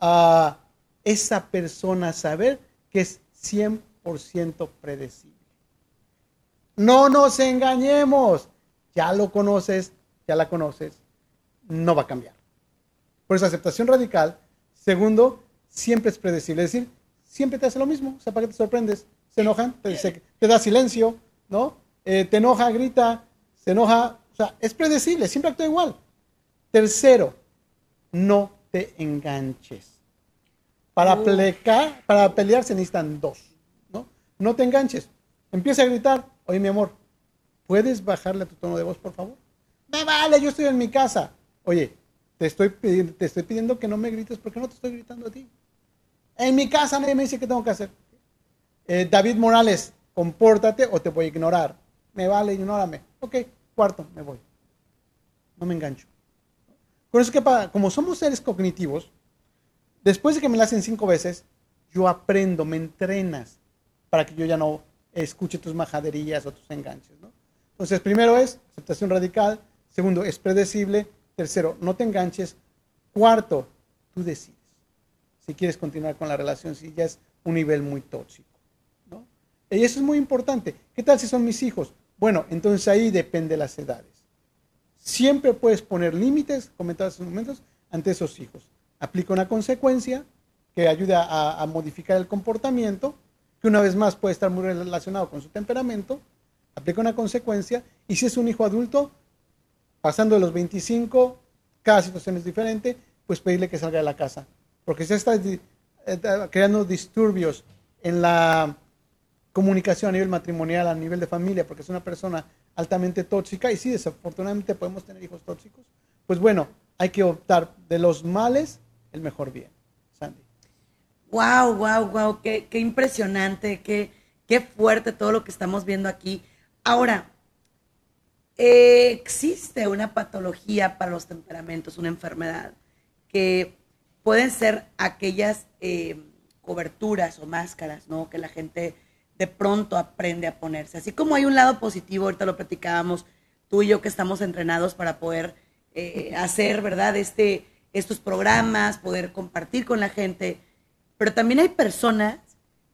a esa persona saber que es 100% predecible. No nos engañemos. Ya lo conoces, ya la conoces, no va a cambiar. Por eso aceptación radical. Segundo, siempre es predecible. Es decir, siempre te hace lo mismo. O sea, ¿para qué te sorprendes? Se enojan, te, da silencio, ¿no? Eh, te enoja, grita, se enoja. O sea, es predecible, siempre actúa igual. Tercero, no te enganches. Para, plecar, para pelear se necesitan dos. ¿no? no te enganches. Empieza a gritar. Oye, mi amor, ¿puedes bajarle a tu tono de voz, por favor? Me vale, yo estoy en mi casa. Oye, te estoy, pidiendo, te estoy pidiendo que no me grites porque no te estoy gritando a ti. En mi casa nadie me dice qué tengo que hacer. Eh, David Morales, compórtate o te voy a ignorar. Me vale, ignórame. Ok, cuarto, me voy. No me engancho. Por eso que como somos seres cognitivos, después de que me la hacen cinco veces, yo aprendo, me entrenas para que yo ya no escuche tus majaderías o tus enganches. ¿no? Entonces, primero es aceptación radical, segundo, es predecible, tercero, no te enganches, cuarto, tú decides si quieres continuar con la relación, si ya es un nivel muy tóxico. ¿no? Y eso es muy importante. ¿Qué tal si son mis hijos? Bueno, entonces ahí depende de las edades. Siempre puedes poner límites, comentar esos momentos, ante esos hijos. Aplica una consecuencia que ayuda a, modificar el comportamiento, que una vez más puede estar muy relacionado con su temperamento, aplica una consecuencia, y si es un hijo adulto, pasando de los 25, cada situación es diferente, pues pedirle que salga de la casa. Porque si está eh, creando disturbios en la comunicación a nivel matrimonial, a nivel de familia, porque es una persona altamente tóxica, y sí, desafortunadamente podemos tener hijos tóxicos, pues bueno, hay que optar de los males el mejor bien. Sandy. Wow, wow, wow, qué, qué impresionante, qué, qué fuerte todo lo que estamos viendo aquí. Ahora, existe una patología para los temperamentos, una enfermedad, que pueden ser aquellas eh, coberturas o máscaras, ¿no? Que la gente de pronto aprende a ponerse. Así como hay un lado positivo, ahorita lo platicábamos tú y yo que estamos entrenados para poder eh, hacer, ¿verdad? Este, estos programas, poder compartir con la gente. Pero también hay personas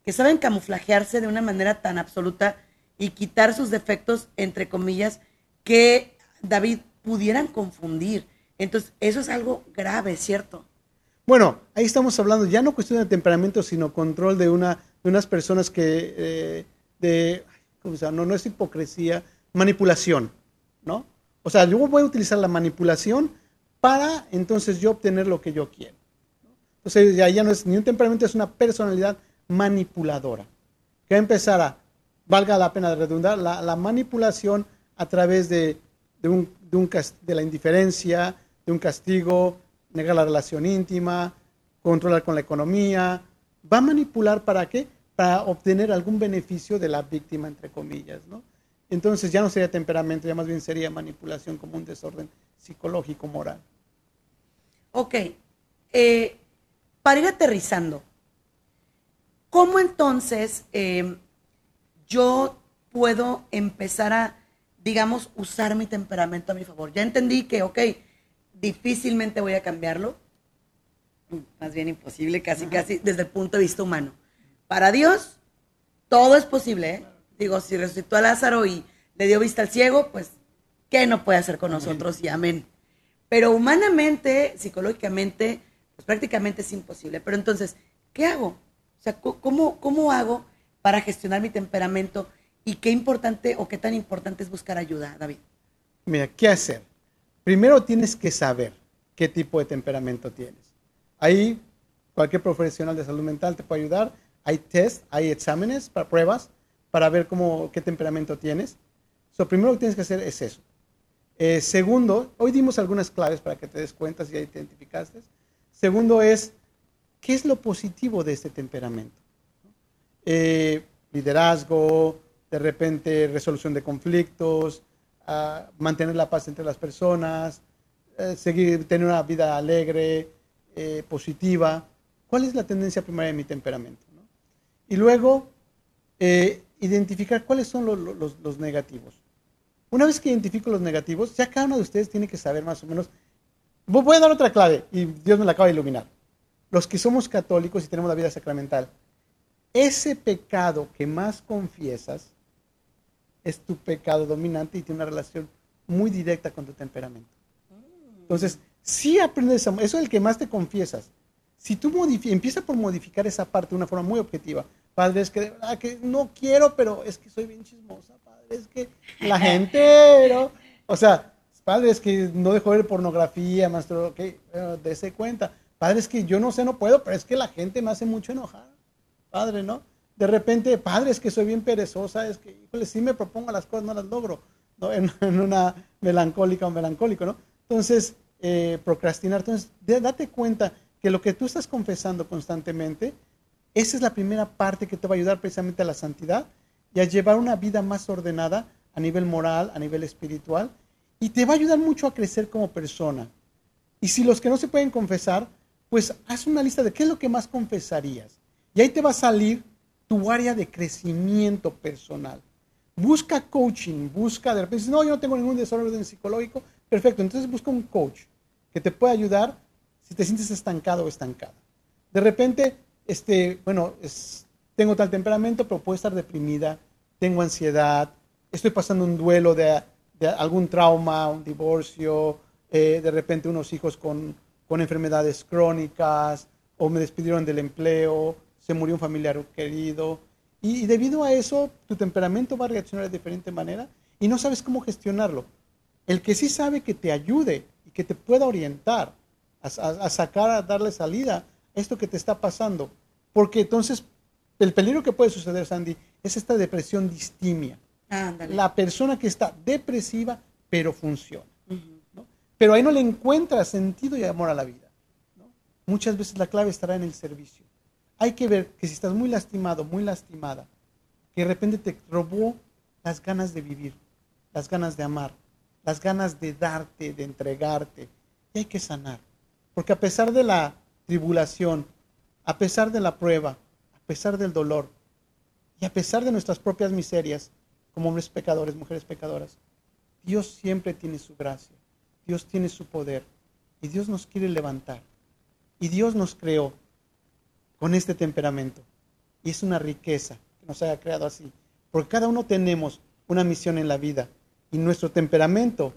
que saben camuflajearse de una manera tan absoluta y quitar sus defectos, entre comillas, que David pudieran confundir. Entonces, eso es algo grave, ¿cierto? Bueno, ahí estamos hablando ya no cuestión de temperamento, sino control de, una, de unas personas que, eh, de, ¿cómo se llama? No, no es hipocresía, manipulación, ¿no? O sea, yo voy a utilizar la manipulación para entonces yo obtener lo que yo quiero. Entonces, ya, ya no es ni un temperamento, es una personalidad manipuladora. Que va a empezar a, valga la pena redundar, la, la manipulación a través de, de, un, de, un, de la indiferencia, de un castigo, negar la relación íntima, controlar con la economía. ¿Va a manipular para qué? Para obtener algún beneficio de la víctima, entre comillas, ¿no? Entonces ya no sería temperamento, ya más bien sería manipulación como un desorden psicológico, moral. Ok. Eh, para ir aterrizando, ¿cómo entonces eh, yo puedo empezar a, digamos, usar mi temperamento a mi favor? Ya entendí que, ok, difícilmente voy a cambiarlo, más bien imposible, casi, casi desde el punto de vista humano. Para Dios, todo es posible. ¿eh? Digo, si resucitó a Lázaro y le dio vista al ciego, pues, ¿qué no puede hacer con nosotros? Y amén. Pero humanamente, psicológicamente, pues prácticamente es imposible. Pero entonces, ¿qué hago? O sea, ¿cómo, cómo hago para gestionar mi temperamento? Y qué importante o qué tan importante es buscar ayuda, David. Mira, ¿qué hacer? primero tienes que saber qué tipo de temperamento tienes. Ahí cualquier profesional de salud mental te puede ayudar hay test, hay exámenes, para pruebas, para ver cómo, qué temperamento tienes. Lo primero que tienes que hacer es eso. Eh, segundo, hoy dimos algunas claves para que te des cuenta si ya identificaste. Segundo es, ¿qué es lo positivo de este temperamento? Eh, liderazgo, de repente resolución de conflictos, ah, mantener la paz entre las personas, eh, seguir, tener una vida alegre, positiva. ¿Cuál es la tendencia primaria de mi temperamento? Y luego, identificar cuáles son los negativos. Una vez que identifico los negativos, ya cada uno de ustedes tiene que saber más o menos. Voy a dar otra clave y Dios me la acaba de iluminar. Los que somos católicos y tenemos la vida sacramental, ese pecado que más confiesas es tu pecado dominante y tiene una relación muy directa con tu temperamento. Entonces, si aprendes, a, eso es el que más te confiesas. Si tú empiezas por modificar esa parte de una forma muy objetiva, padre, es que de verdad que no quiero, pero es que soy bien chismosa, es que la (laughs) gente, ¿no? O sea, padre, es que no dejo ver pornografía, maestro, ok, dése cuenta. Padre, es que yo no sé, no puedo, pero es que la gente me hace mucho enojar. Padre, ¿no? De repente, padre, es que soy bien perezosa, es que, híjole, sí me propongo las cosas, no las logro, ¿no? (laughs) En, una melancólica o melancólico, ¿no? Entonces, eh, procrastinar. Entonces, date cuenta que lo que tú estás confesando constantemente, esa es la primera parte que te va a ayudar precisamente a la santidad y a llevar una vida más ordenada a nivel moral, a nivel espiritual, y te va a ayudar mucho a crecer como persona. Y si los que no se pueden confesar, pues haz una lista de qué es lo que más confesarías. Y ahí te va a salir tu área de crecimiento personal. Busca coaching, busca de repente, no, yo no tengo ningún desorden psicológico, perfecto, entonces busca un coach que te pueda ayudar si te sientes estancado o estancada. De repente, este, bueno, es, tengo tal temperamento, pero puedo estar deprimida, tengo ansiedad, estoy pasando un duelo de, algún trauma, un divorcio, eh, de repente unos hijos con, enfermedades crónicas, o me despidieron del empleo, se murió un familiar querido. Y, debido a eso, tu temperamento va a reaccionar de diferente manera y no sabes cómo gestionarlo. El que sí sabe que te ayude y que te pueda orientar a, a sacar, a darle salida a esto que te está pasando. Porque entonces el peligro que puede suceder, Sandy, es esta depresión distimia. La persona que está depresiva, pero funciona. Pero ahí no le encuentra sentido y amor a la vida. Muchas veces la clave estará en el servicio. Hay que ver que si estás muy lastimado, muy lastimada, que de repente te robó las ganas de vivir, las ganas de amar, las ganas de darte, de entregarte, y hay que sanar. Porque a pesar de la tribulación, a pesar de la prueba, a pesar del dolor y a pesar de nuestras propias miserias, como hombres pecadores, mujeres pecadoras, Dios siempre tiene su gracia, Dios tiene su poder y Dios nos quiere levantar. Y Dios nos creó con este temperamento. Y es una riqueza que nos haya creado así. Porque cada uno tenemos una misión en la vida. Y nuestro temperamento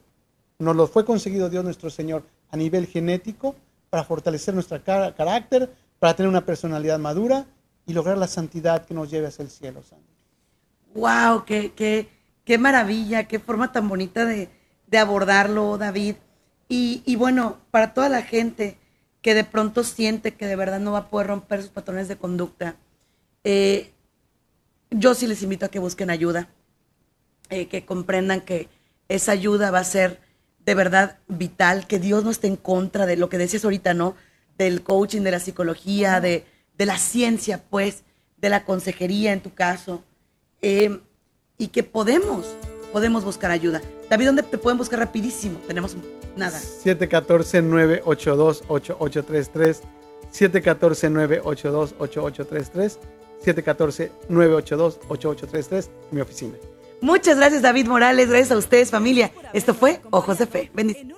nos lo fue conseguido Dios nuestro Señor a nivel genético para fortalecer nuestro carácter, para tener una personalidad madura y lograr la santidad que nos lleve hacia el cielo, Sandy. ¡Wow! ¡Qué, qué, qué maravilla! ¡Qué forma tan bonita de, abordarlo, David! Y, bueno, para toda la gente que de pronto siente que de verdad no va a poder romper sus patrones de conducta, eh, yo sí les invito a que busquen ayuda, eh, que comprendan que esa ayuda va a ser de verdad vital, que Dios no esté en contra de lo que decías ahorita, ¿no? Del coaching, de la psicología, de, de la ciencia, pues, de la consejería en tu caso, eh, y que podemos, podemos buscar ayuda. David, ¿dónde te pueden buscar rapidísimo? Tenemos nada. 714-982-8833, 714-982-8833, 714-982-8833, mi oficina. Muchas gracias, David Morales. Gracias a ustedes, familia. Esto fue Ojos de Fe. Bendiciones